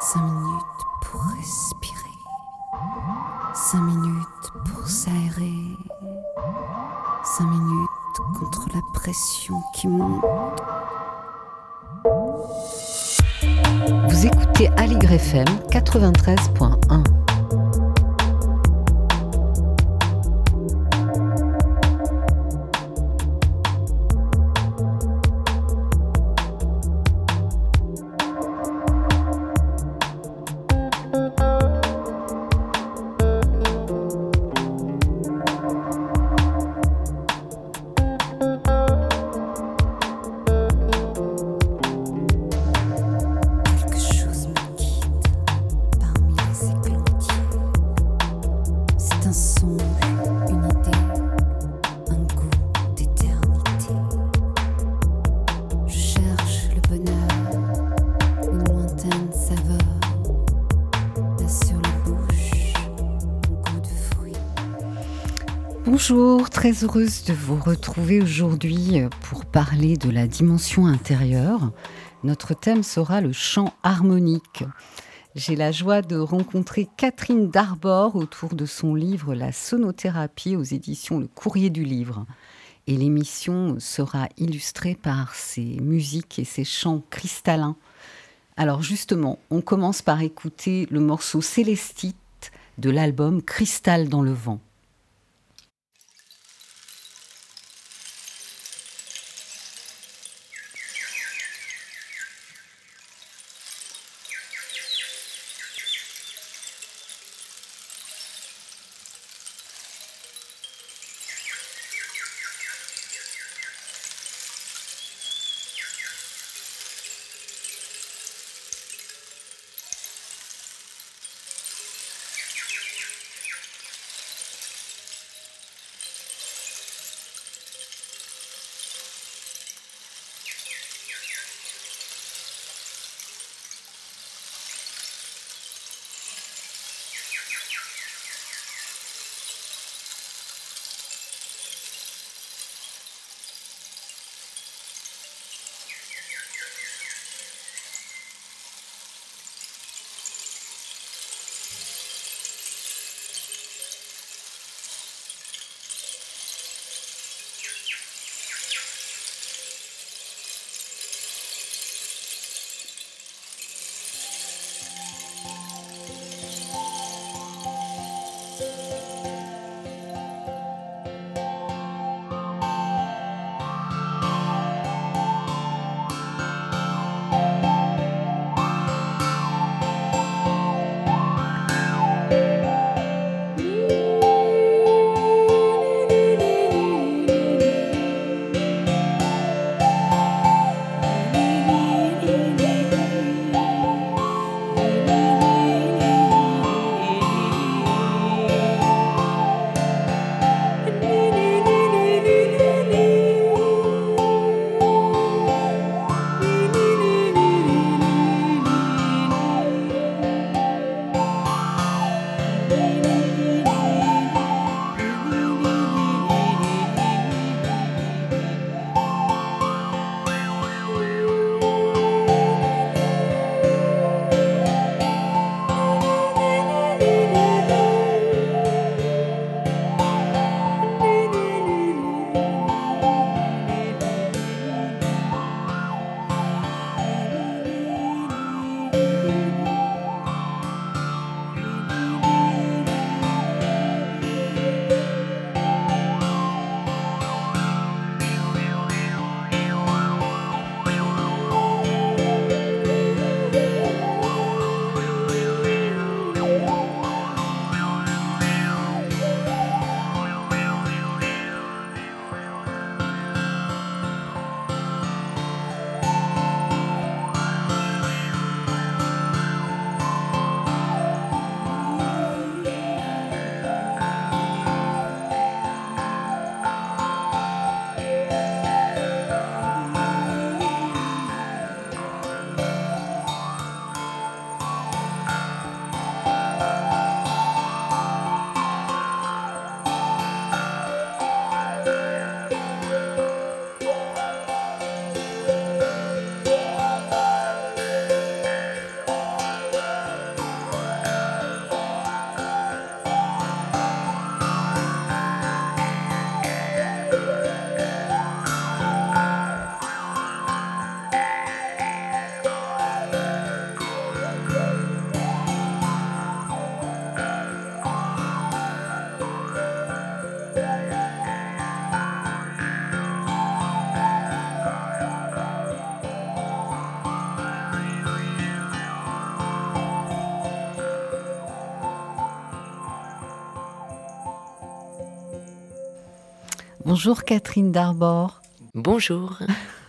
Cinq minutes pour respirer. Cinq minutes pour s'aérer. Cinq minutes contre la pression qui monte. Vous écoutez Aligre FM 93.1. heureuse de vous retrouver aujourd'hui euh, pour parler de la dimension intérieure. Notre thème sera le chant harmonique. J'ai la joie de rencontrer Catherine Darbord autour de son livre La sonothérapie aux éditions Le Courrier du Livre. Et l'émission sera illustrée par ses musiques et ses chants cristallins. Alors justement, on commence par écouter le morceau Célestite de l'album Cristal dans le vent. Bonjour Catherine Darbord. Bonjour.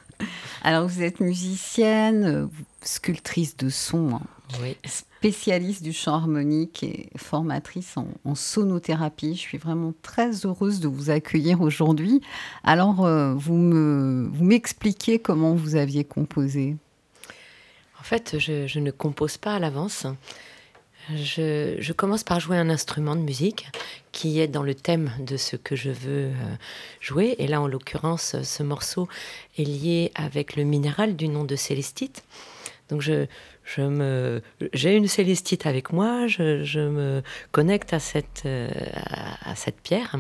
Alors vous êtes musicienne, sculptrice de son, hein. spécialiste du chant harmonique et formatrice en, sonothérapie. Je suis vraiment très heureuse de vous accueillir aujourd'hui. Alors euh, vous me vous m'expliquez comment vous aviez composé? En fait, je ne compose pas à l'avance. Je, commence par jouer un instrument de musique qui est dans le thème de ce que je veux euh, jouer. Et là, en l'occurrence, ce morceau est lié avec le minéral du nom de célestite. Donc, je, j'ai une célestite avec moi, je, me connecte à cette, euh, à cette pierre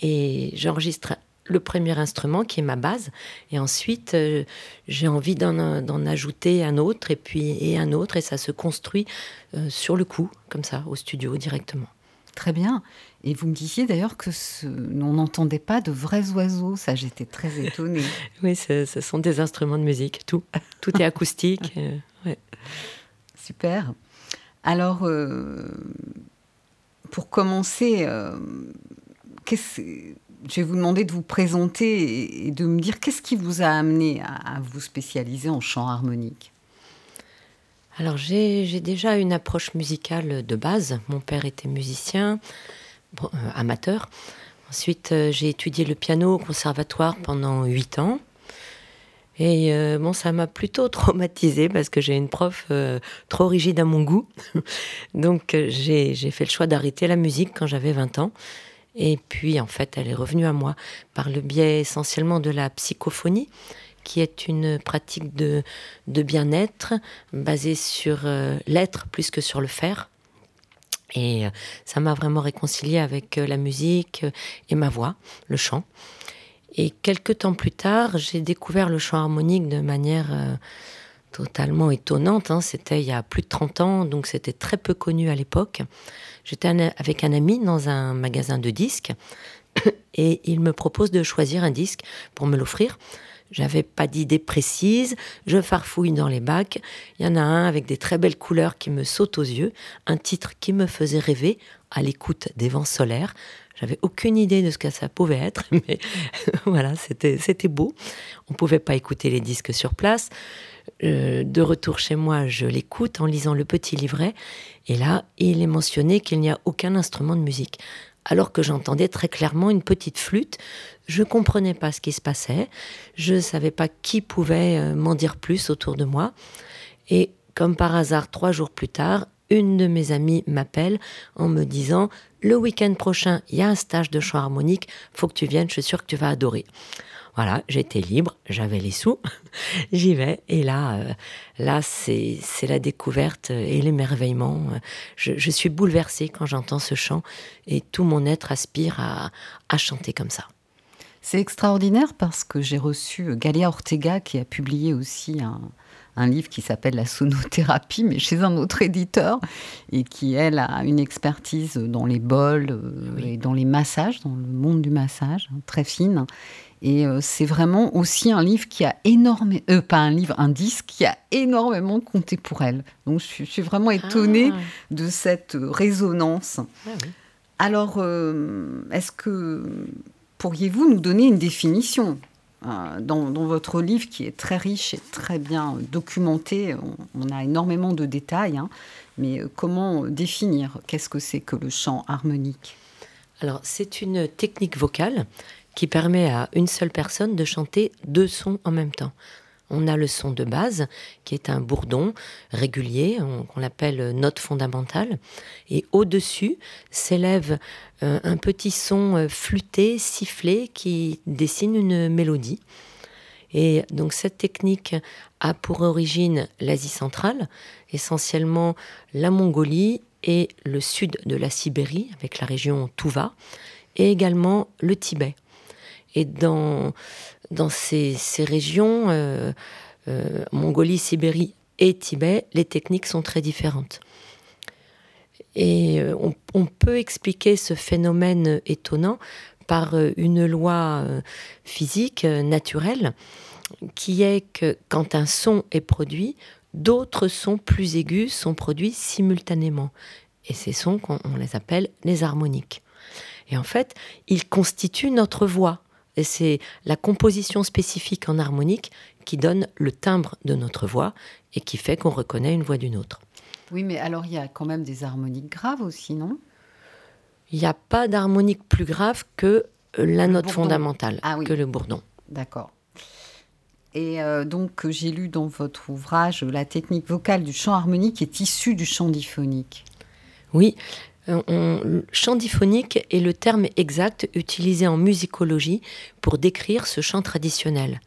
et j'enregistre le premier instrument qui est ma base. Et ensuite, euh, j'ai envie d'en ajouter un autre et puis et un autre. Et ça se construit euh, sur le coup, comme ça, au studio directement. Très bien. Et vous me disiez d'ailleurs que on n'entendait pas de vrais oiseaux. Ça, j'étais très étonnée. oui, ce, sont des instruments de musique. Tout, tout est acoustique. Euh, Super. Alors, pour commencer, qu'est-ce je vais vous demander de vous présenter et de me dire qu'est-ce qui vous a amené à, vous spécialiser en chant harmonique. Alors j'ai déjà une approche musicale de base. Mon père était musicien, euh, amateur. Ensuite, euh, j'ai étudié le piano au conservatoire pendant huit ans. Et euh, bon, ça m'a plutôt traumatisée parce que j'ai une prof trop rigide à mon goût. Donc j'ai fait le choix d'arrêter la musique quand j'avais 20 ans. Et puis, en fait, elle est revenue à moi par le biais essentiellement de la psychophonie, qui est une pratique de, bien-être basée sur euh, l'être plus que sur le faire. Et euh, ça m'a vraiment réconcilié avec euh, la musique et ma voix, le chant. Et quelques temps plus tard, j'ai découvert le chant harmonique de manière totalement étonnante. Hein. C'était il y a plus de 30 ans, donc c'était très peu connu à l'époque. J'étais avec un ami dans un magasin de disques et il me propose de choisir un disque pour me l'offrir. J'avais pas d'idée précise, je farfouille dans les bacs. Il y en a un avec des très belles couleurs qui me sautent aux yeux, un titre qui me faisait rêver à l'écoute des vents solaires. J'avais aucune idée de ce que ça pouvait être, mais voilà, c'était beau. On pouvait pas écouter les disques sur place. Euh, de retour chez moi, je l'écoute en lisant le petit livret, et là, il est mentionné qu'il n'y a aucun instrument de musique. Alors que j'entendais très clairement une petite flûte, je comprenais pas ce qui se passait, je ne savais pas qui pouvait euh, m'en dire plus autour de moi, et comme par hasard, trois jours plus tard, une de mes amies m'appelle en me disant le week-end prochain, il y a un stage de chant harmonique, faut que tu viennes, je suis sûre que tu vas adorer. Voilà, j'étais libre, j'avais les sous, j'y vais. Et là, euh, là, c'est la découverte et l'émerveillement. Je, je, suis bouleversée quand j'entends ce chant et tout mon être aspire à, à chanter comme ça. C'est extraordinaire parce que j'ai reçu Galia Ortega qui a publié aussi un, un livre qui s'appelle La sonothérapie, mais chez un autre éditeur, et qui, elle, a une expertise dans les bols euh, et dans les massages, dans le monde du massage, hein, très fine. Et euh, c'est vraiment aussi un livre qui a énormément, euh, pas un livre, un disque qui a énormément compté pour elle. Donc je suis, vraiment étonnée ah. de cette résonance. Ah Alors, est-ce que pourriez-vous nous donner une définition euh, dans, votre livre qui est très riche et très bien documenté, on, a énormément de détails, hein. mais euh, comment définir qu'est-ce que c'est que le chant harmonique? Alors c'est une technique vocale qui permet à une seule personne de chanter deux sons en même temps. On a le son de base, qui est un bourdon régulier, qu'on appelle note fondamentale. Et au-dessus s'élève euh, un petit son euh, flûté, sifflé, qui dessine une mélodie. Et donc cette technique a pour origine l'Asie centrale, essentiellement la Mongolie et le sud de la Sibérie, avec la région Tuva, et également le Tibet. Et dans, ces, régions, euh, euh, Mongolie, Sibérie et Tibet, les techniques sont très différentes. Et euh, on, peut expliquer ce phénomène étonnant par une loi physique naturelle qui est que quand un son est produit, d'autres sons plus aigus sont produits simultanément. Et ces sons, on les appelle les harmoniques. Et en fait, ils constituent notre voix Et c'est la composition spécifique en harmonique qui donne le timbre de notre voix et qui fait qu'on reconnaît une voix d'une autre. Oui, mais alors il y a quand même des harmoniques graves aussi, non? Il n'y a pas d'harmonique plus grave que la note fondamentale, ah que le bourdon. D'accord. Et euh, donc, j'ai lu dans votre ouvrage La technique vocale du chant harmonique est issue du chant diphonique. Oui, euh, chant diphonique est le terme exact utilisé en musicologie pour décrire ce chant traditionnel.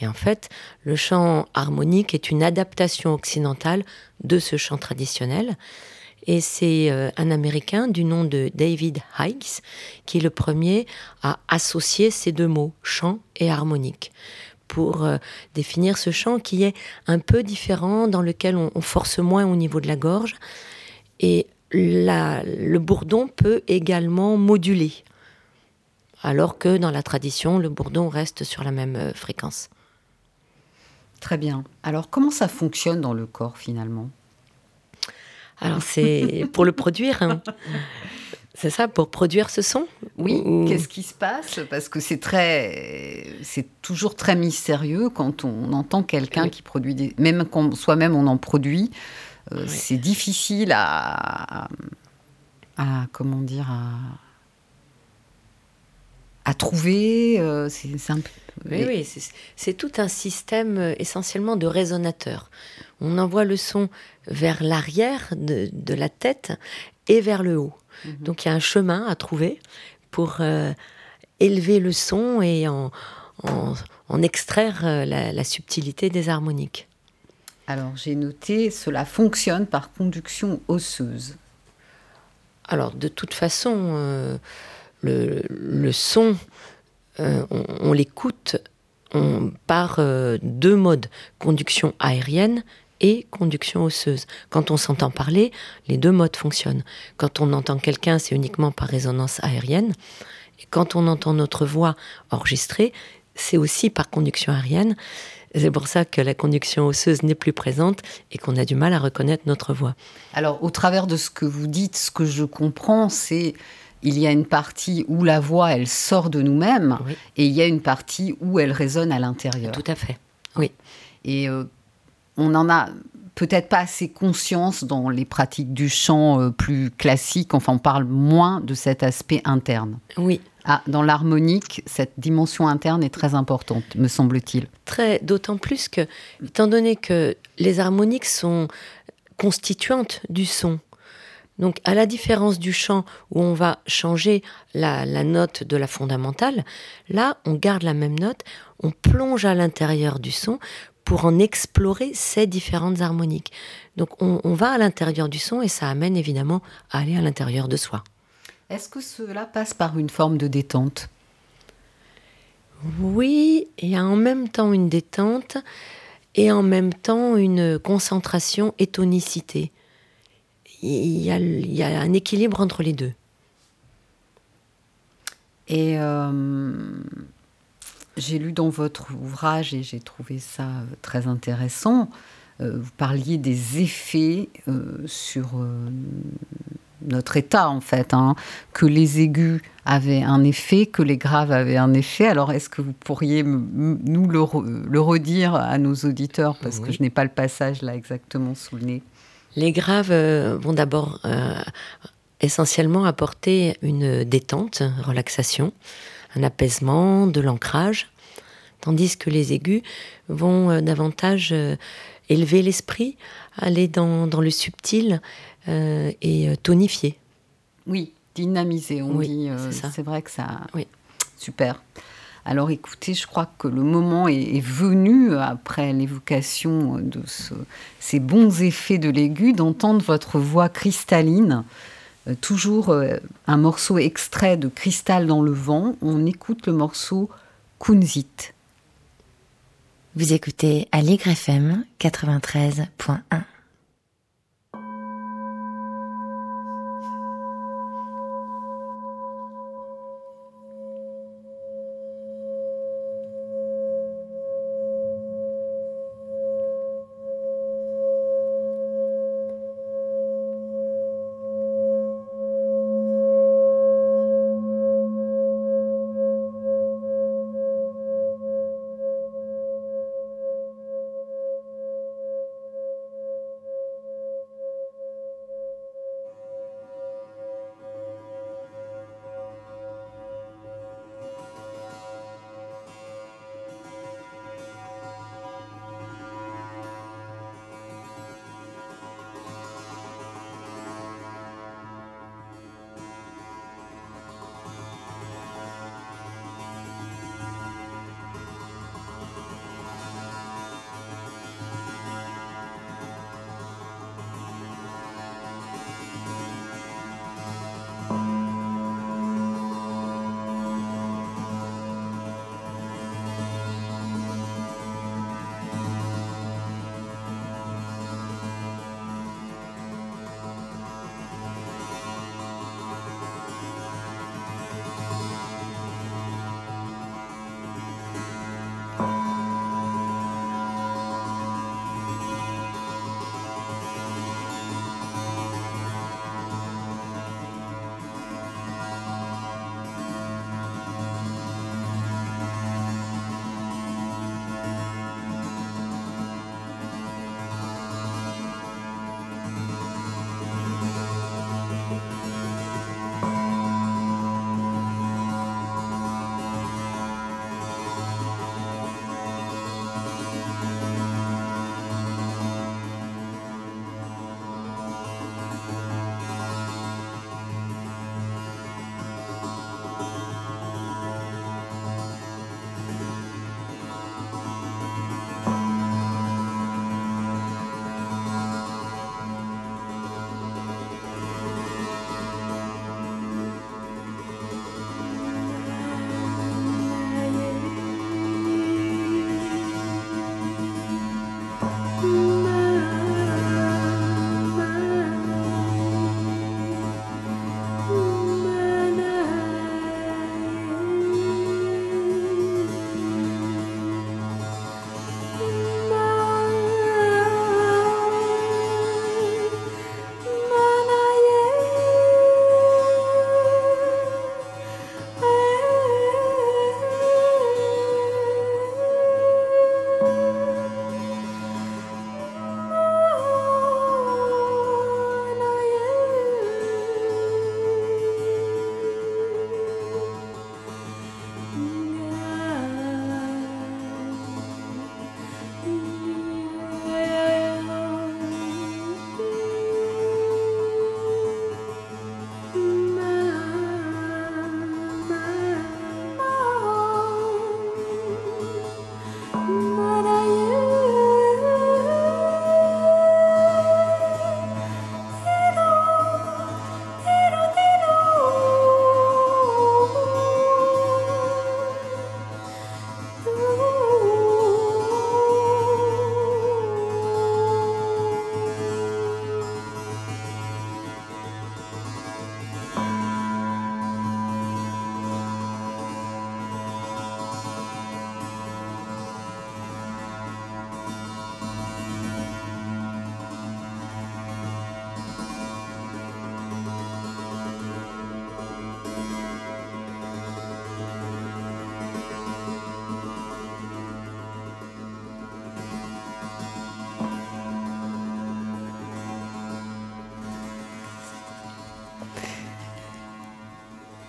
Et en fait, le chant harmonique est une adaptation occidentale de ce chant traditionnel. Et c'est euh, un Américain du nom de David Hikes qui est le premier à associer ces deux mots, chant et harmonique, pour euh, définir ce chant qui est un peu différent, dans lequel on, force moins au niveau de la gorge. Et le bourdon peut également moduler, alors que dans la tradition, le bourdon reste sur la même euh, fréquence. Très bien. Alors comment ça fonctionne dans le corps finalement? Alors c'est pour le produire. Hein. C'est ça, pour produire ce son Oui. Qu'est-ce qui se passe? Parce que c'est très, c'est toujours très mystérieux quand on entend quelqu'un qui produit des, même quand soi-même on en produit, euh, c'est difficile à, à, comment dire, à, à trouver. Euh, c'est peu oui, oui c'est tout un système euh, essentiellement de résonateurs. On envoie le son vers l'arrière de, la tête et vers le haut. Mhm. Donc il y a un chemin à trouver pour euh, élever le son et en, extraire la, subtilité des harmoniques. Alors j'ai noté, cela fonctionne par conduction osseuse. Alors de toute façon, le, son euh, on, l'écoute par euh, deux modes, conduction aérienne et conduction osseuse. Quand on s'entend parler, les deux modes fonctionnent. Quand on entend quelqu'un, c'est uniquement par résonance aérienne. Et quand on entend notre voix enregistrée, c'est aussi par conduction aérienne. C'est pour ça que la conduction osseuse n'est plus présente et qu'on a du mal à reconnaître notre voix. Alors, au travers de ce que vous dites, ce que je comprends, c'est il y a une partie où la voix, elle sort de nous-mêmes, et il y a une partie où elle résonne à l'intérieur. Tout à fait, oui. Et euh, on n'en a peut-être pas assez conscience dans les pratiques du chant euh, plus classiques, enfin on parle moins de cet aspect interne. Oui. Ah, dans l'harmonique, cette dimension interne est très importante, me semble-t-il. Très, d'autant plus que, étant donné que les harmoniques sont constituantes du son, donc, à la différence du chant où on va changer la, note de la fondamentale, là, on garde la même note, on plonge à l'intérieur du son pour en explorer ces différentes harmoniques. Donc, on, va à l'intérieur du son et ça amène évidemment à aller à l'intérieur de soi. Est-ce que cela passe par une forme de détente? Oui, il y a en même temps une détente et en même temps une concentration et tonicité il y, a, un équilibre entre les deux. Et euh, j'ai lu dans votre ouvrage, et j'ai trouvé ça très intéressant, euh, vous parliez des effets euh, sur notre état, en fait, hein, que les aigus avaient un effet, que les graves avaient un effet. Alors, est-ce que vous pourriez nous le, redire à nos auditeurs, parce que je n'ai pas le passage là exactement sous le nez. Les graves euh, vont d'abord euh, essentiellement apporter une détente, relaxation, un apaisement, de l'ancrage, tandis que les aigus vont euh, davantage élever l'esprit, aller dans, le subtil et tonifier. Oui, dynamiser, on dit. c'est vrai que ça. Oui. Super. Alors écoutez, je crois que le moment est, venu, après l'évocation de ces bons effets de l'aigu, d'entendre votre voix cristalline. Euh, toujours euh, un morceau extrait de Cristal dans le vent. On écoute le morceau Kunzit. Vous écoutez Allegre FM 93.1.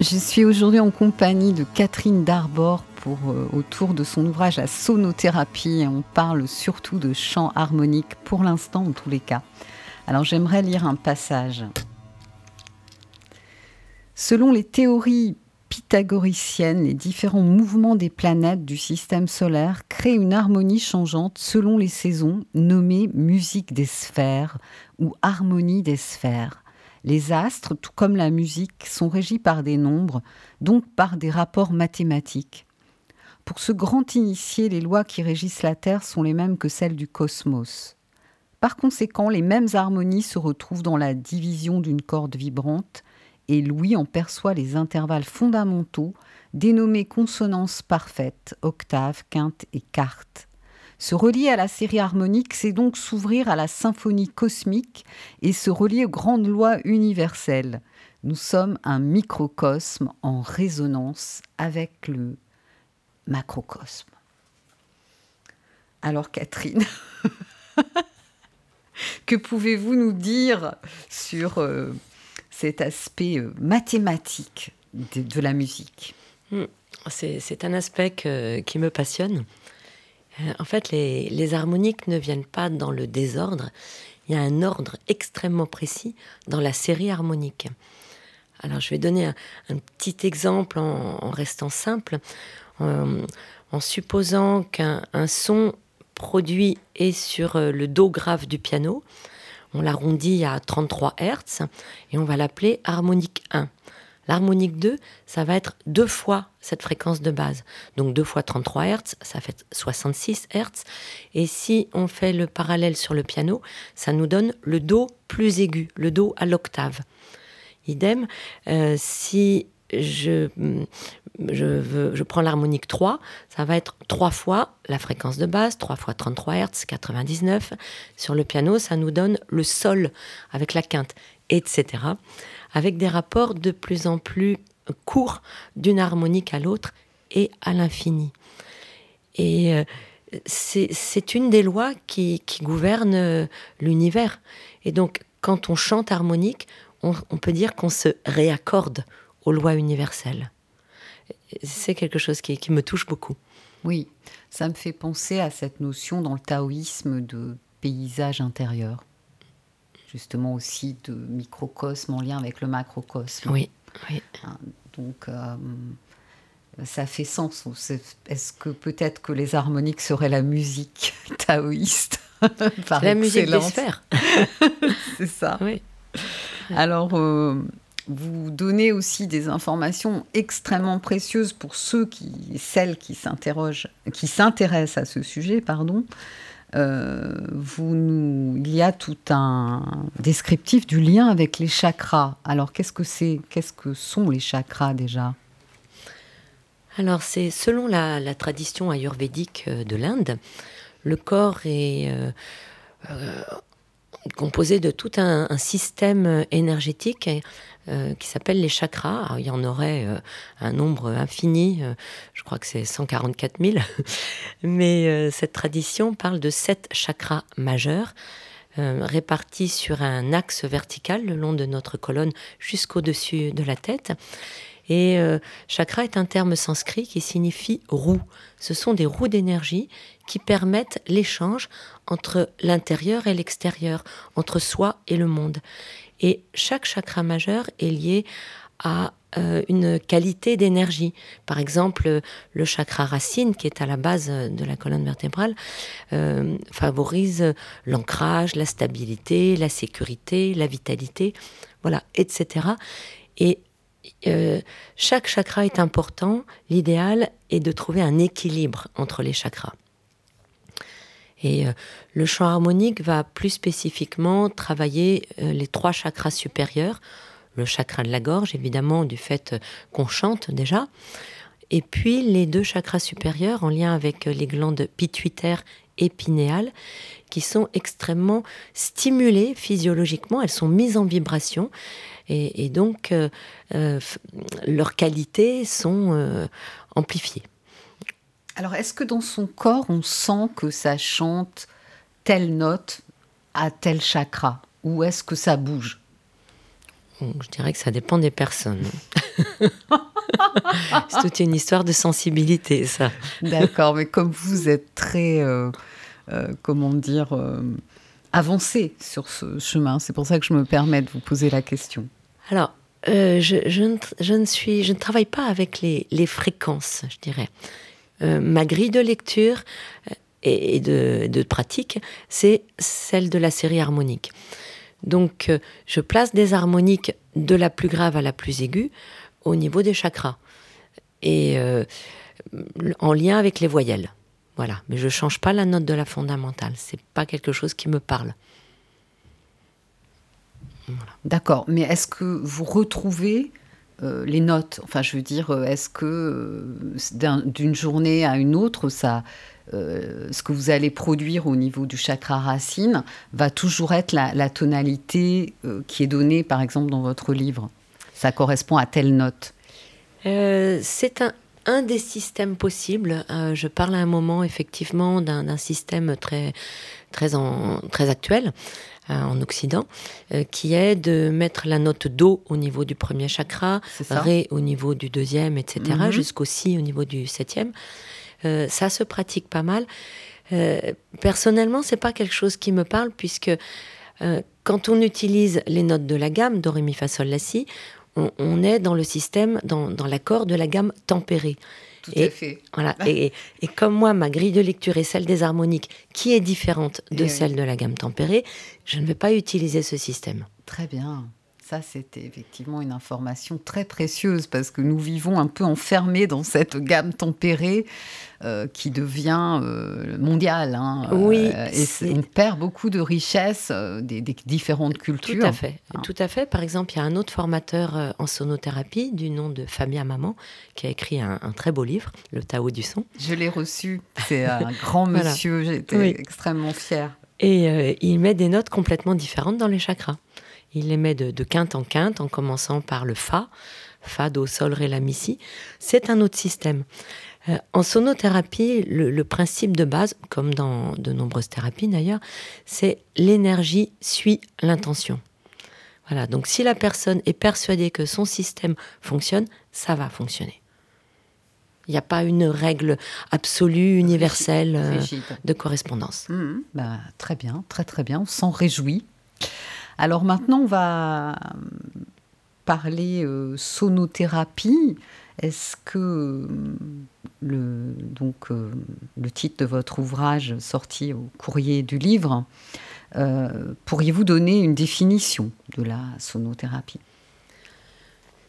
Je suis aujourd'hui en compagnie de Catherine Darbord pour, euh, autour de son ouvrage La sonothérapie. On parle surtout de chant harmonique pour l'instant, en tous les cas. Alors j'aimerais lire un passage. Selon les théories pythagoriciennes, les différents mouvements des planètes du système solaire créent une harmonie changeante selon les saisons, nommée musique des sphères ou harmonie des sphères. Les astres, tout comme la musique, sont régis par des nombres, donc par des rapports mathématiques. Pour ce grand initié, les lois qui régissent la Terre sont les mêmes que celles du cosmos. Par conséquent, les mêmes harmonies se retrouvent dans la division d'une corde vibrante, et Louis en perçoit les intervalles fondamentaux dénommés consonances parfaites, octaves, quintes et quartes. Se relier à la série harmonique, c'est donc s'ouvrir à la symphonie cosmique et se relier aux grandes lois universelles. Nous sommes un microcosme en résonance avec le macrocosme. Alors Catherine, que pouvez-vous nous dire sur euh, cet aspect euh, mathématique de, la musique? Hmm. C'est un aspect qui me passionne. Euh, en fait, les, harmoniques ne viennent pas dans le désordre. Il y a un ordre extrêmement précis dans la série harmonique. Alors, je vais donner un, petit exemple en, restant simple, en, supposant qu'un son produit est sur euh, le do grave du piano. On l'arrondit à 33 Hz et on va l'appeler harmonique 1. L'harmonique 2, ça va être deux fois cette fréquence de base. Donc deux fois 33 Hz, ça fait 66 Hz. Et si on fait le parallèle sur le piano, ça nous donne le Do plus aigu, le Do à l'octave. Idem, euh, si je, je, je prends l'harmonique 3, ça va être trois fois la fréquence de base, 3 fois 33 Hz, 99. Sur le piano, ça nous donne le sol avec la quinte, etc avec des rapports de plus en plus courts d'une harmonique à l'autre et à l'infini. Et euh, c'est une des lois qui, qui gouverne euh, l'univers. Et donc, quand on chante harmonique, on, peut dire qu'on se réaccorde aux lois universelles. C'est quelque chose qui, qui me touche beaucoup. Oui, ça me fait penser à cette notion dans le taoïsme de paysage intérieur justement aussi de microcosme en lien avec le macrocosme. Oui, oui. Hein, donc, euh, ça fait sens. Est-ce que peut-être que les harmoniques seraient la musique taoïste par La musique des sphères. C'est ça. Oui. Alors, euh, vous donnez aussi des informations extrêmement précieuses pour ceux qui, celles qui s'interrogent, qui s'intéressent à ce sujet, pardon. Euh, il y a tout un descriptif du lien avec les chakras. Alors, qu'est-ce que c'est Qu'est-ce que sont les chakras déjà? Alors, c'est selon la, tradition ayurvédique euh, de l'Inde, le corps est euh, composé de tout un, système énergétique euh, qui s'appelle les chakras. il y en aurait euh, un nombre infini, euh, je crois que c'est 144 000, mais cette tradition parle de sept chakras majeurs répartis sur un axe vertical le long de notre colonne jusqu'au-dessus de la tête. Et chakra est un terme sanskrit qui signifie roue. Ce sont des roues d'énergie qui permettent l'échange entre l'intérieur et l'extérieur, entre soi et le monde. Et chaque chakra majeur est lié à euh, une qualité d'énergie. Par exemple, le chakra racine, qui est à la base de la colonne vertébrale, euh, favorise l'ancrage, la stabilité, la sécurité, la vitalité, voilà, etc. Et euh, chaque chakra est important. L'idéal est de trouver un équilibre entre les chakras. Et euh, le chant harmonique va plus spécifiquement travailler euh, les trois chakras supérieurs, le chakra de la gorge, évidemment, du fait qu'on chante déjà, et puis les deux chakras supérieurs en lien avec les glandes pituitaires et pinéales, qui sont extrêmement stimulées physiologiquement, elles sont mises en vibration, et, donc leurs qualités sont amplifiées. Alors, est-ce que dans son corps, on sent que ça chante telle note à tel chakra? Ou est-ce que ça bouge? Je dirais que ça dépend des personnes. c'est toute une histoire de sensibilité, ça. D'accord, mais comme vous êtes très, comment dire, avancé sur ce chemin, c'est pour ça que je me permets de vous poser la question. Alors, je, ne, suis, je ne travaille pas avec les, fréquences, je dirais. ma grille de lecture, et, de, pratique, c'est celle de la série harmonique. Donc, euh, je place des harmoniques de la plus grave à la plus aiguë au niveau des chakras et euh, en lien avec les voyelles. Voilà, mais je change pas la note de la fondamentale. C'est pas quelque chose qui me parle. D'accord, mais est-ce que vous retrouvez euh, les notes? Enfin, je veux dire, est-ce que d'une journée à une autre, ça, euh, ce que vous allez produire au niveau du chakra racine va toujours être la, tonalité euh, qui est donnée, par exemple, dans votre livre? Ça correspond à telle note? Euh, c'est un, des systèmes possibles. je parle à un moment, effectivement, d'un système très, très, très actuel en Occident, qui est de mettre la note Do au niveau du premier chakra, Ré au niveau du deuxième, etc., mm-hmm. jusqu'au Si au niveau du septième. Euh, ça se pratique pas mal. Euh, personnellement, c'est pas quelque chose qui me parle puisque euh, quand on utilise les notes de la gamme do, ré, mi, fa, sol, la, si, on, est dans le système, dans, l'accord de la gamme tempérée. Tout et, à fait. Voilà. et, comme moi, ma grille de lecture est celle des harmoniques, qui est différente de celle de la gamme tempérée, je ne vais pas utiliser ce système. Très bien. Ça, c'était effectivement une information très précieuse parce que nous vivons un peu enfermés dans cette gamme tempérée euh, qui devient euh, mondiale. Hein, oui. Euh, et on perd beaucoup de richesses des, différentes cultures. Tout à fait. Hein. Tout à fait. Par exemple, il y a un autre formateur en sonothérapie du nom de Fabien Maman qui a écrit un, très beau livre, Le Tao du son. Je l'ai reçu. C'est un grand monsieur. J'étais extrêmement fière. Et il met des notes complètement différentes dans les chakras. Il les met de, quinte en quinte, en commençant par le Fa, Fa, Do, Sol, Ré, La, Mi, Si. C'est un autre système. Euh, en sonothérapie, le, principe de base, comme dans de nombreuses thérapies d'ailleurs, c'est l'énergie suit l'intention. Voilà, donc si la personne est persuadée que son système fonctionne, ça va fonctionner. Il n'y a pas une règle absolue, universelle euh, de correspondance. Mmh. Bah, très bien, très très bien, on s'en réjouit. Alors maintenant, on va parler euh, sonothérapie. Est-ce que euh, le, donc, euh, le titre de votre ouvrage sorti au courrier du livre, pourriez-vous donner une définition de la sonothérapie?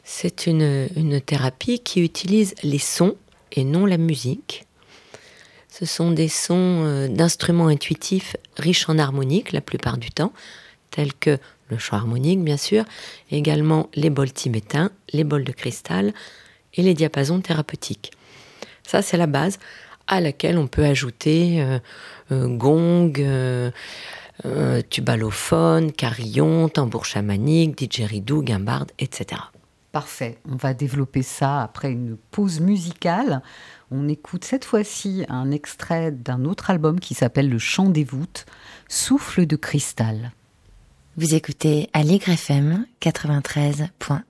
C'est une, une thérapie qui utilise les sons et non la musique. Ce sont des sons d'instruments intuitifs riches en harmonique la plupart du temps, tels que le chant harmonique bien sûr, également les bols tibétains, les bols de cristal et les diapasons thérapeutiques. Ça c'est la base à laquelle on peut ajouter euh, euh, gong, euh, tubalophone, carillon, tambour chamanique, didgeridoo, guimbarde, etc. Parfait, on va développer ça après une pause musicale. On écoute cette fois-ci un extrait d'un autre album qui s'appelle Le Chant des voûtes, Souffle de cristal. Vous écoutez Allegre FM 93.1.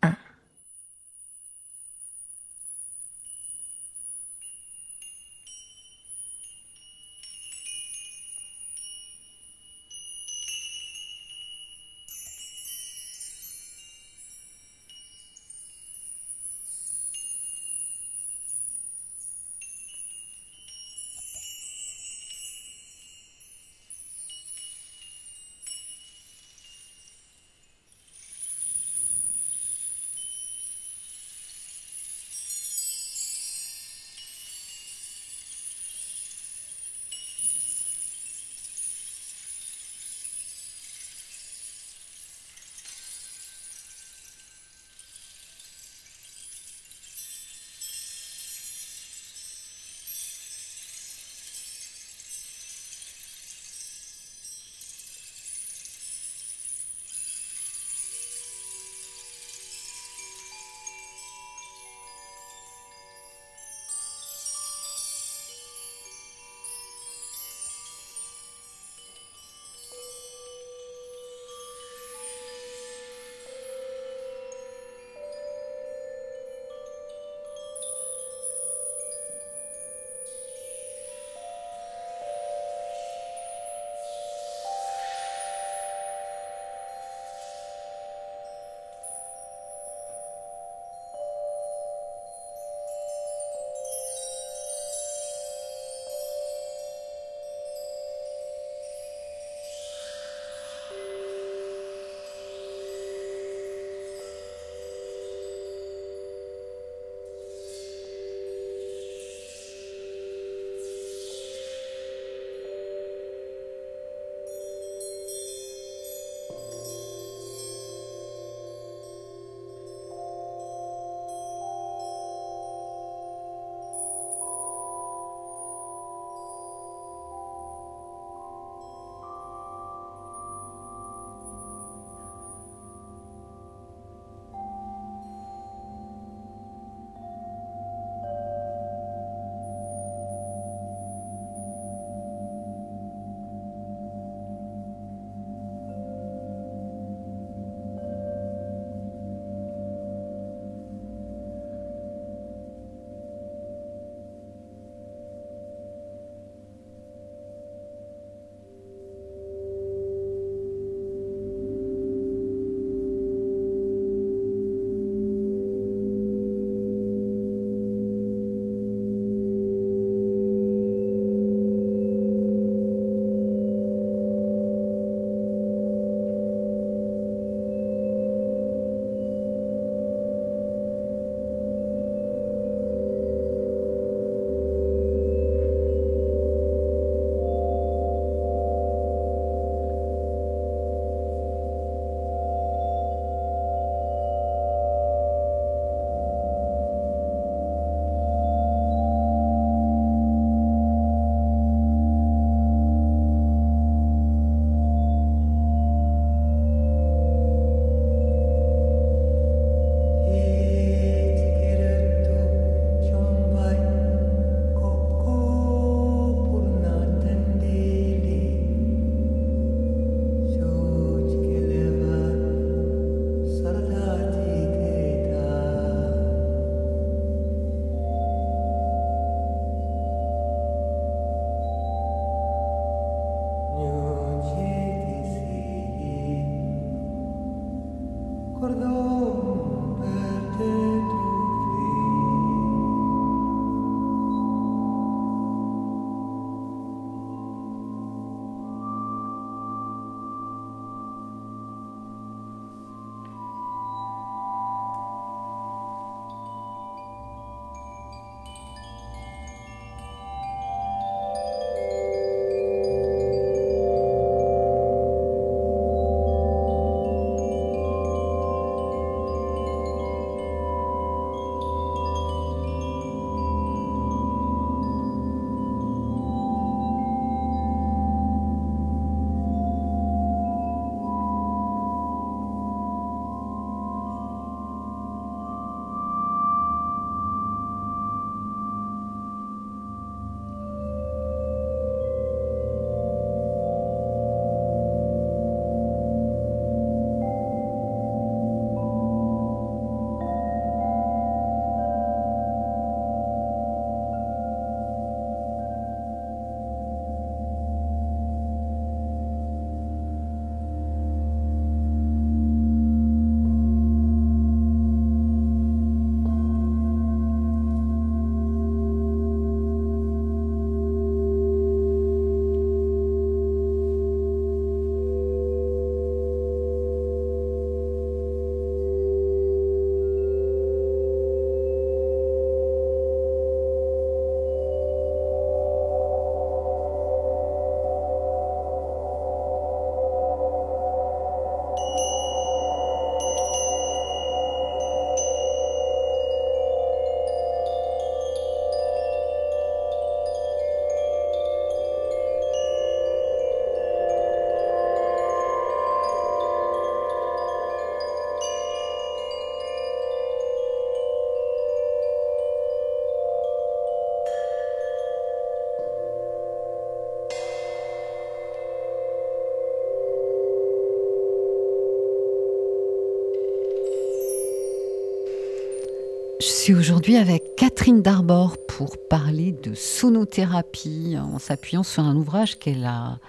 suis aujourd'hui avec Catherine Darbord pour parler de sonothérapie en s'appuyant sur un ouvrage qu'elle a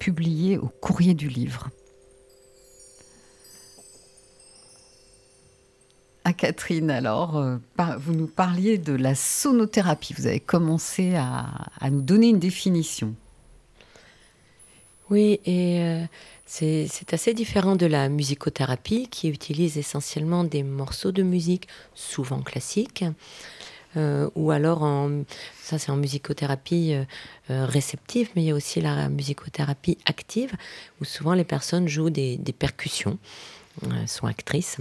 publié au courrier du livre. À Catherine, alors, euh, vous nous parliez de la sonothérapie. Vous avez commencé à, nous donner une définition. Oui, et euh, c'est assez différent de la musicothérapie qui utilise essentiellement des morceaux de musique, souvent classiques, euh, ou alors en, ça c'est en musicothérapie réceptive, mais il y a aussi la musicothérapie active, où souvent les personnes jouent des percussions, sont actrices.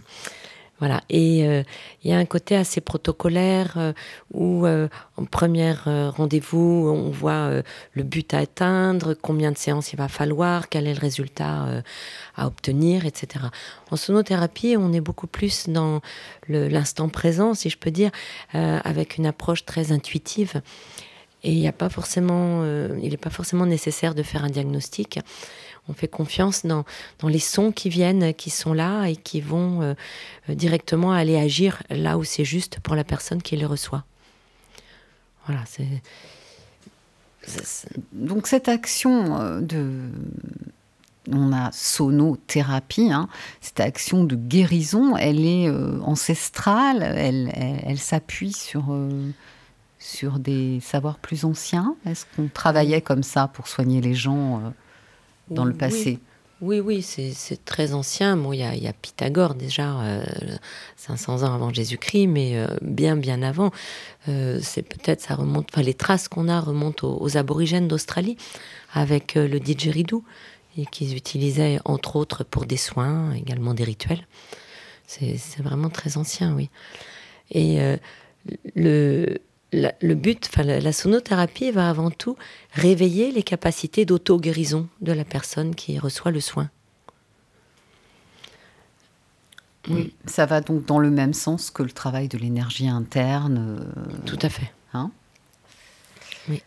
Voilà. Et euh, il y a un côté assez protocolaire euh, où, euh, en première rendez-vous, on voit le but à atteindre, combien de séances il va falloir, quel est le résultat à obtenir, etc. En sonothérapie, on est beaucoup plus dans l'instant présent, si je peux dire, avec une approche très intuitive. Et il n'est pas forcément, il n'est pas forcément nécessaire de faire un diagnostic on fait confiance dans, les sons qui viennent, qui sont là et qui vont euh, directement aller agir là où c'est juste pour la personne qui les reçoit. Voilà. Donc cette action euh, de, on a sonothérapie, hein, cette action de guérison, elle est euh, ancestrale, elle, s'appuie sur, sur des savoirs plus anciens? Est-ce qu'on travaillait comme ça pour soigner les gens dans le passé? Oui, oui, c'est très ancien. Bon, il y, a, Pythagore déjà, 500 euh, ans avant Jésus-Christ, mais euh, bien, bien avant. Euh, c'est peut-être, ça remonte, enfin, les traces qu'on a remontent aux, aborigènes d'Australie, avec le didgeridoo, et qu'ils utilisaient entre autres pour des soins, également des rituels. C'est vraiment très ancien, oui. Et le, le but, enfin, la, sonothérapie va avant tout réveiller les capacités d'auto-guérison de la personne qui reçoit le soin. Oui, ça va donc dans le même sens que le travail de l'énergie interne. Euh, tout à fait. Hein? Oui.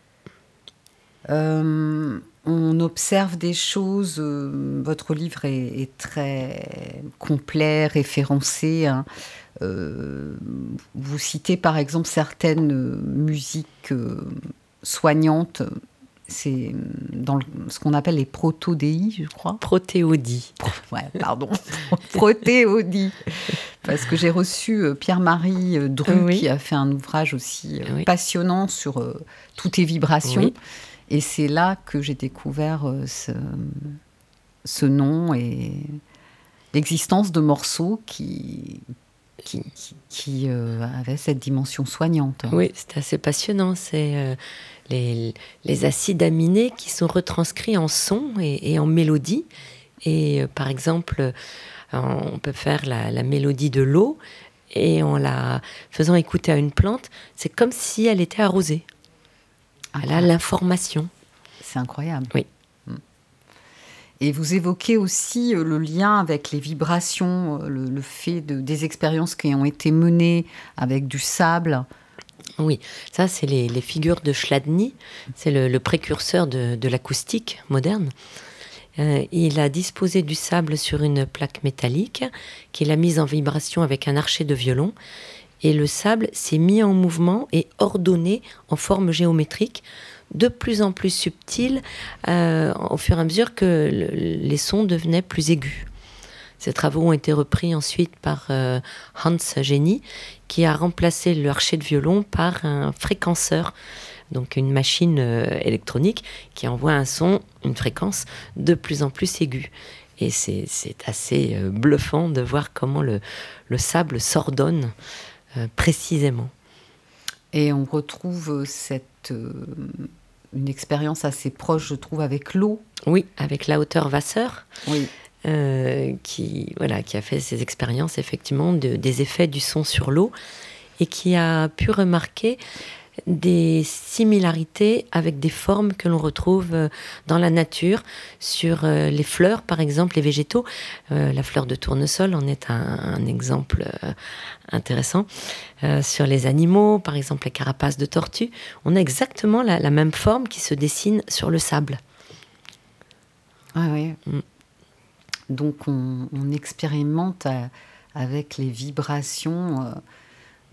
Euh, on observe des choses. Euh, votre livre est, très complet, référencé. Hein. Euh, vous citez par exemple certaines musiques euh, soignantes. C'est dans ce qu'on appelle les proto-déis, je crois. Protéodie. Ouais, pardon. protéodie. Parce que j'ai reçu Pierre-Marie Dru, qui a fait un ouvrage aussi passionnant sur toutes les vibrations. Et c'est là que j'ai découvert euh, ce, nom et l'existence de morceaux qui, qui, euh, avaient cette dimension soignante. Oui, c'est assez passionnant. C'est euh, les, acides aminés qui sont retranscrits en son et, en mélodie. Et par exemple, on peut faire la, la mélodie de l'eau et en la faisant écouter à une plante, c'est comme si elle était arrosée. Elle a l'information. C'est incroyable. Oui. Et vous évoquez aussi euh, le lien avec les vibrations, euh, le, fait de, des expériences qui ont été menées avec du sable. Oui, ça c'est les, figures de Chladni, c'est le, précurseur de, l'acoustique moderne. Euh, il a disposé du sable sur une plaque métallique qu'il a mise en vibration avec un archet de violon et le sable s'est mis en mouvement et ordonné en forme géométrique, de plus en plus subtil euh, au fur et à mesure que les sons devenaient plus aigus. Ces travaux ont été repris ensuite par euh, Hans Jenny, qui a remplacé le archet de violon par un fréquenceur, donc une machine euh, électronique qui envoie un son, une fréquence de plus en plus aiguë. Et c'est assez bluffant de voir comment le, le sable s'ordonne précisément. Et on retrouve cette une expérience assez proche, je trouve, avec l'eau. Oui, avec la hauteur Vasseur. Oui. Euh, qui, voilà, qui a fait ces expériences effectivement de, des effets du son sur l'eau et qui a pu remarquer des similarités avec des formes que l'on retrouve euh, dans la nature, sur euh, les fleurs par exemple, les végétaux. Euh, la fleur de tournesol en est un, exemple intéressant. sur les animaux, par exemple les carapaces de tortue, on a exactement la, même forme qui se dessine sur le sable. Ah oui. Mm. Donc on, expérimente avec les vibrations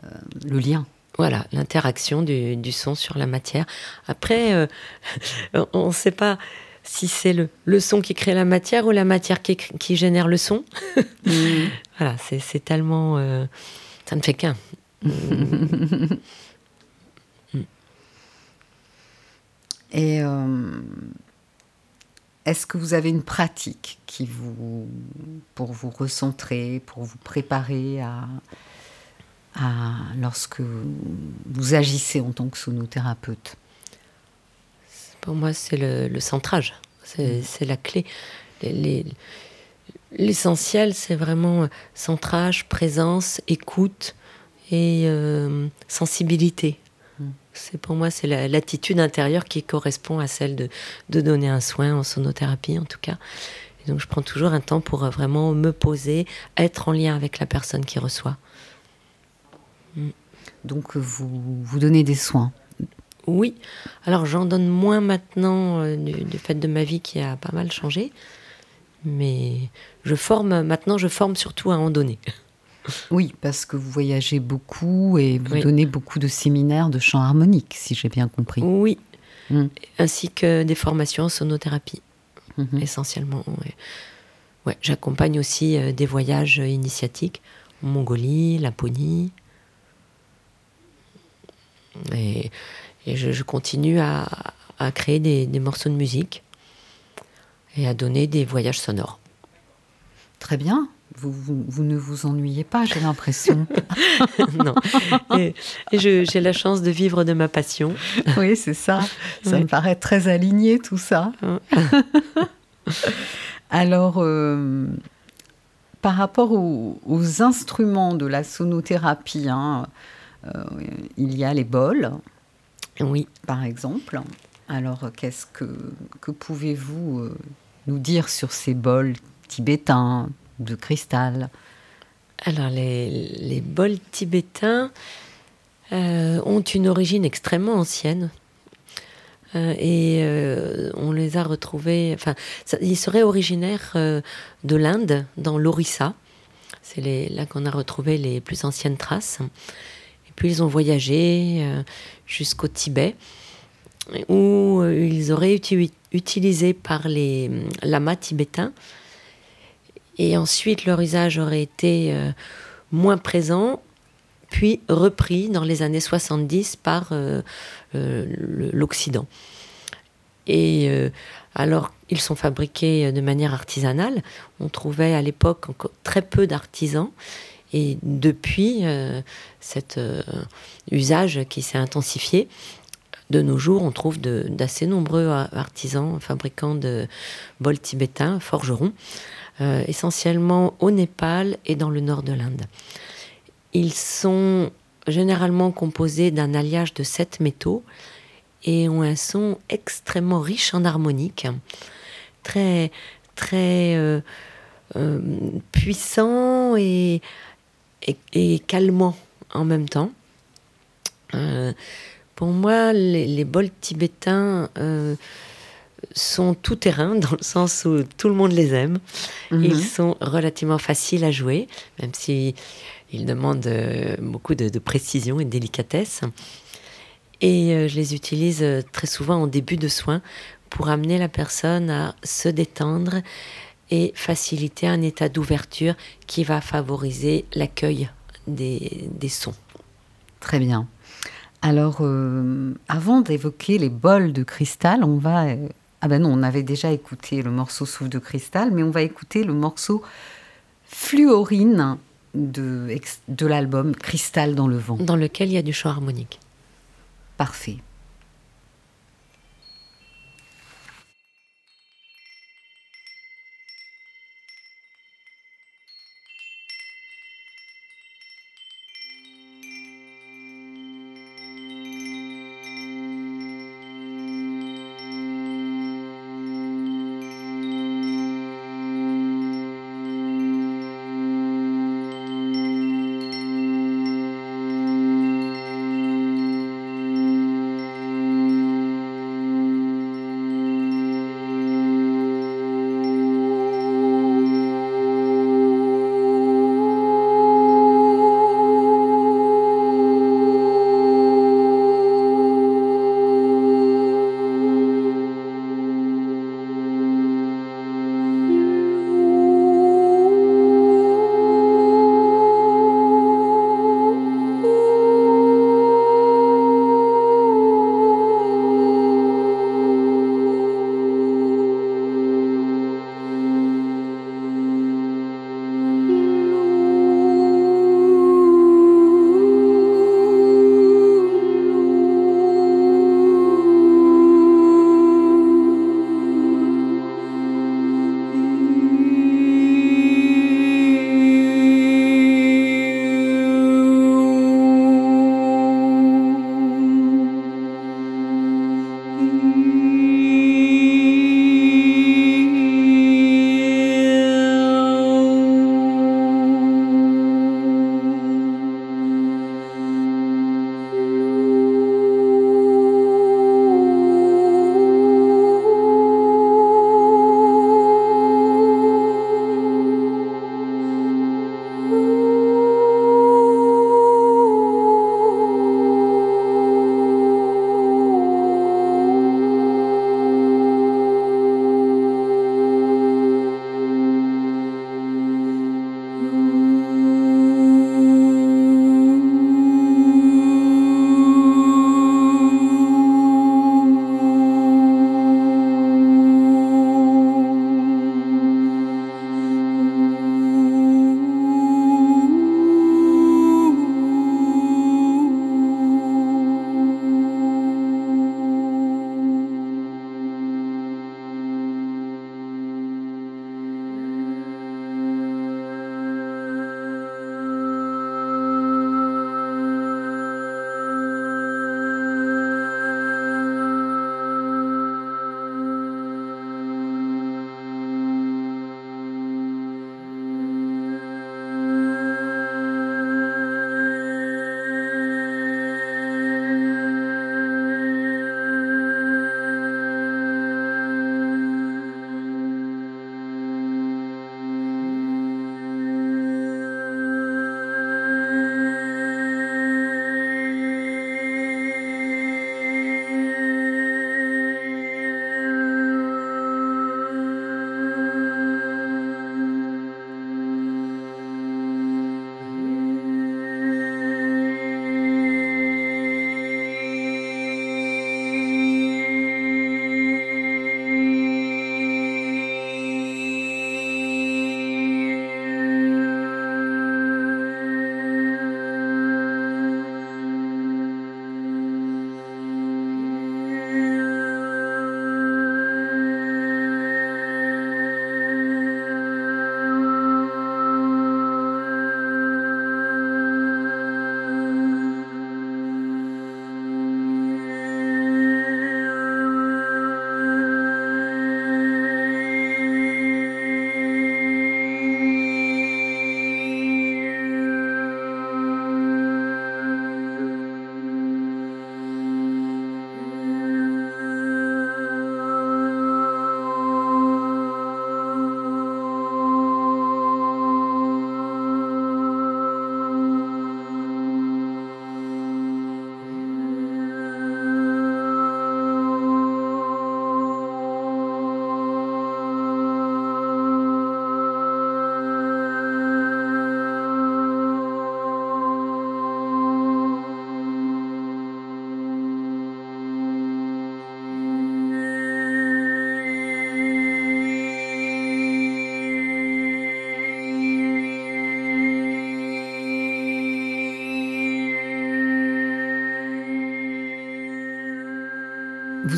le lien. Voilà, l'interaction du, son sur la matière. Après, on ne sait pas si c'est le, le, son qui crée la matière ou la matière qui, qui génère le son. Mm. voilà, c'est tellement... ça ne fait qu'un. Et euh, est-ce que vous avez une pratique qui vous, pour vous recentrer, pour vous préparer à, à lorsque vous agissez en tant que sonothérapeute Pour moi, c'est le, centrage, c'est mm. la clé. L'essentiel, c'est vraiment centrage, présence, écoute et euh, sensibilité. C'est pour moi c'est l'attitude intérieure qui correspond à celle de, de, donner un soin en sonothérapie en tout cas. Et donc je prends toujours un temps pour vraiment me poser, être en lien avec la personne qui reçoit. Donc vous vous donnez des soins. Oui. Alors j'en donne moins maintenant euh, du, du, fait de ma vie qui a pas mal changé, mais je forme maintenant. Je forme surtout à en donner. Oui, parce que vous voyagez beaucoup et vous donnez beaucoup de séminaires de chant harmonique, si j'ai bien compris. Oui, hmm. ainsi que des formations en sonothérapie, mhm. essentiellement. Ouais. J'accompagne aussi euh, des voyages initiatiques en Mongolie, Laponie. Et, je, continue à, créer des, des morceaux de musique et à donner des voyages sonores. Très bien vous, ne vous ennuyez pas, j'ai l'impression. non. Et, j'ai la chance de vivre de ma passion. oui, c'est ça. Ça me paraît très aligné tout ça. Alors, euh, par rapport aux, instruments de la sonothérapie, hein, il y a les bols. Oui. Par exemple. Alors, qu'est-ce que, que pouvez-vous euh, nous dire sur ces bols tibétains, de cristal? Alors, les, bols tibétains euh, ont une origine extrêmement ancienne. Euh, et euh, on les a retrouvés. Enfin, ils seraient originaires de l'Inde, dans l'Orissa. C'est là qu'on a retrouvé les plus anciennes traces. Puis ils ont voyagé jusqu'au Tibet, où ils auraient été utilisés par les lamas tibétains et ensuite, leur usage aurait été euh, moins présent, puis repris dans les années 70 par euh, euh, l'Occident. Et alors, ils sont fabriqués de manière artisanale. On trouvait à l'époque très peu d'artisans. Et depuis, cet usage qui s'est intensifié, de nos jours, on trouve d'assez nombreux artisans, fabricants de bols tibétains, forgerons, euh, essentiellement au Népal et dans le nord de l'Inde. Ils sont généralement composés d'un alliage de sept métaux et ont un son extrêmement riche en harmonique, très très euh, euh, puissant et, et, calmant en même temps. pour moi, les, les bols tibétains sont tout terrain dans le sens où tout le monde les aime. Mhm. Ils sont relativement faciles à jouer, même si ils demandent euh, beaucoup de, précision et de délicatesse. Et euh, je les utilise euh, très souvent en début de soins pour amener la personne à se détendre et faciliter un état d'ouverture qui va favoriser l'accueil des, sons. Très bien. Alors, avant d'évoquer les bols de cristal, on va ah ben non, on avait déjà écouté le morceau Souffle de cristal, mais on va écouter le morceau Fluorine de, de l'album Cristal dans le vent. Dans lequel il y a du chant harmonique. Parfait.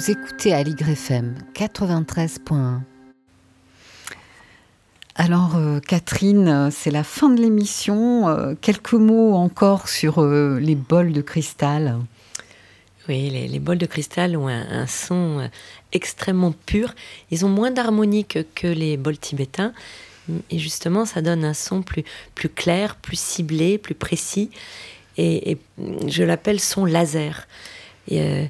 Vous écoutez à FM 93.1. Alors euh, Catherine, c'est la fin de l'émission. Euh, quelques mots encore sur euh, les bols de cristal. Oui, les, bols de cristal ont un, son extrêmement pur. Ils ont moins d'harmonique que les bols tibétains. Et justement, ça donne un son plus, plus clair, plus ciblé, plus précis. Et, je l'appelle son laser. Et,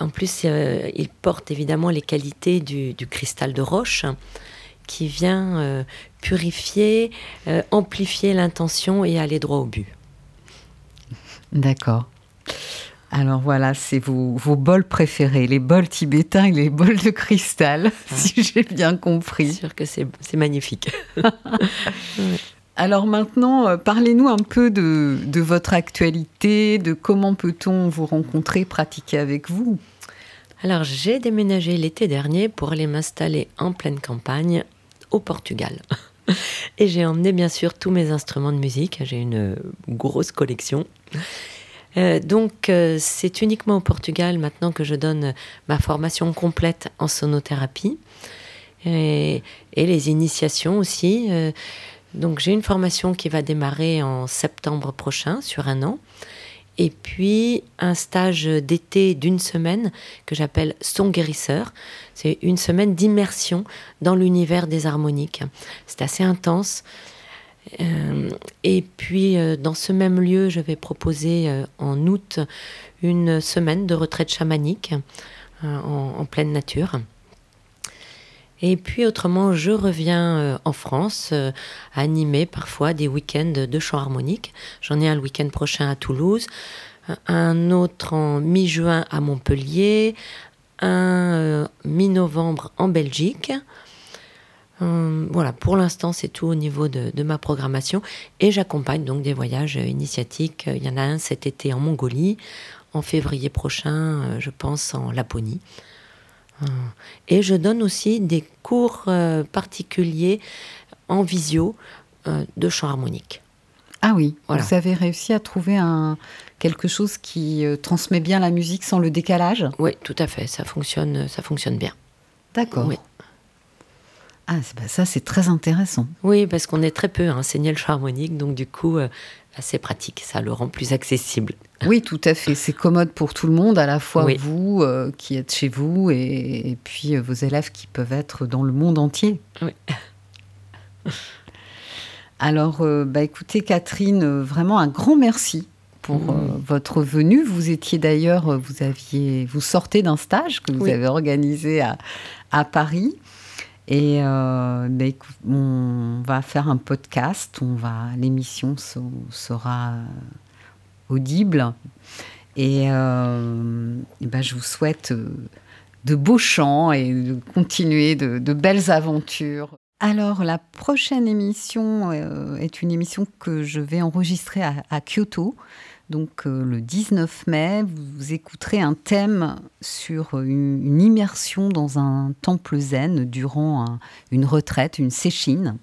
en plus, il porte évidemment les qualités du, du cristal de roche qui vient euh, purifier, euh, amplifier l'intention et aller droit au but. D'accord. Alors voilà, c'est vos, vos, bols préférés, les bols tibétains et les bols de cristal, si j'ai bien compris. C'est sûr que c'est magnifique. Alors maintenant, euh, parlez-nous un peu de, votre actualité, de comment peut-on vous rencontrer, pratiquer avec vous? Alors j'ai déménagé l'été dernier pour aller m'installer en pleine campagne au Portugal. Et j'ai emmené bien sûr tous mes instruments de musique. J'ai une grosse collection. Euh, donc euh, c'est uniquement au Portugal maintenant que je donne ma formation complète en sonothérapie et, les initiations aussi. Donc j'ai une formation qui va démarrer en septembre prochain sur un an et puis un stage d'été d'une semaine que j'appelle Son guérisseur. C'est une semaine d'immersion dans l'univers des harmoniques. C'est assez intense. Euh, et puis euh, dans ce même lieu, je vais proposer euh, en août une semaine de retraite chamanique en, pleine nature. Et puis autrement, je reviens en France, animer parfois des week-ends de chant harmonique. J'en ai un le week-end prochain à Toulouse, un autre en mi-juin à Montpellier, un euh, mi-novembre en Belgique. Euh, voilà, pour l'instant, c'est tout au niveau de, ma programmation. Et j'accompagne donc des voyages initiatiques. Il y en a un cet été en Mongolie, en février prochain, euh, je pense, en Laponie. Et je donne aussi des cours particuliers en visio de chant harmonique. Ah oui, vous avez réussi à trouver un, quelque chose qui euh, transmet bien la musique sans le décalage? Oui, tout à fait, ça fonctionne, ça fonctionne bien. D'accord. Oui. Ah, ça c'est très intéressant. Oui, parce qu'on est très peu à enseigner le chant harmonique, donc du coup, euh, c'est pratique, ça le rend plus accessible. Oui, tout à fait. C'est commode pour tout le monde, à la fois vous euh, qui êtes chez vous et, puis vos élèves qui peuvent être dans le monde entier. Oui. Alors, bah, écoutez, Catherine, vraiment un grand merci pour mmh. euh, votre venue. Vous étiez d'ailleurs, euh, vous aviez, vous sortez d'un stage que vous avez organisé à, à Paris. Et euh, on va faire un podcast. On va, l'émission sera audible. Et, ben, je vous souhaite de beaux chants et de continuer de, belles aventures. Alors, la prochaine émission est une émission que je vais enregistrer à Kyoto. Donc euh, le 19 mai, vous écouterez un thème sur une, immersion dans un temple zen durant une retraite, une séchine.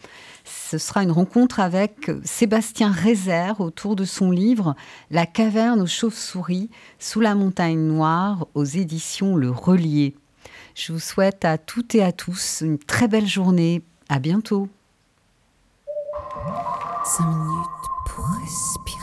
Ce sera une rencontre avec Sébastien Rézère autour de son livre La caverne aux chauves-souris sous la montagne noire aux éditions Le Relier. Je vous souhaite à toutes et à tous une très belle journée. À bientôt. Minutes pour respirer.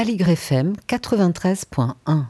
Aligre FM 93.1.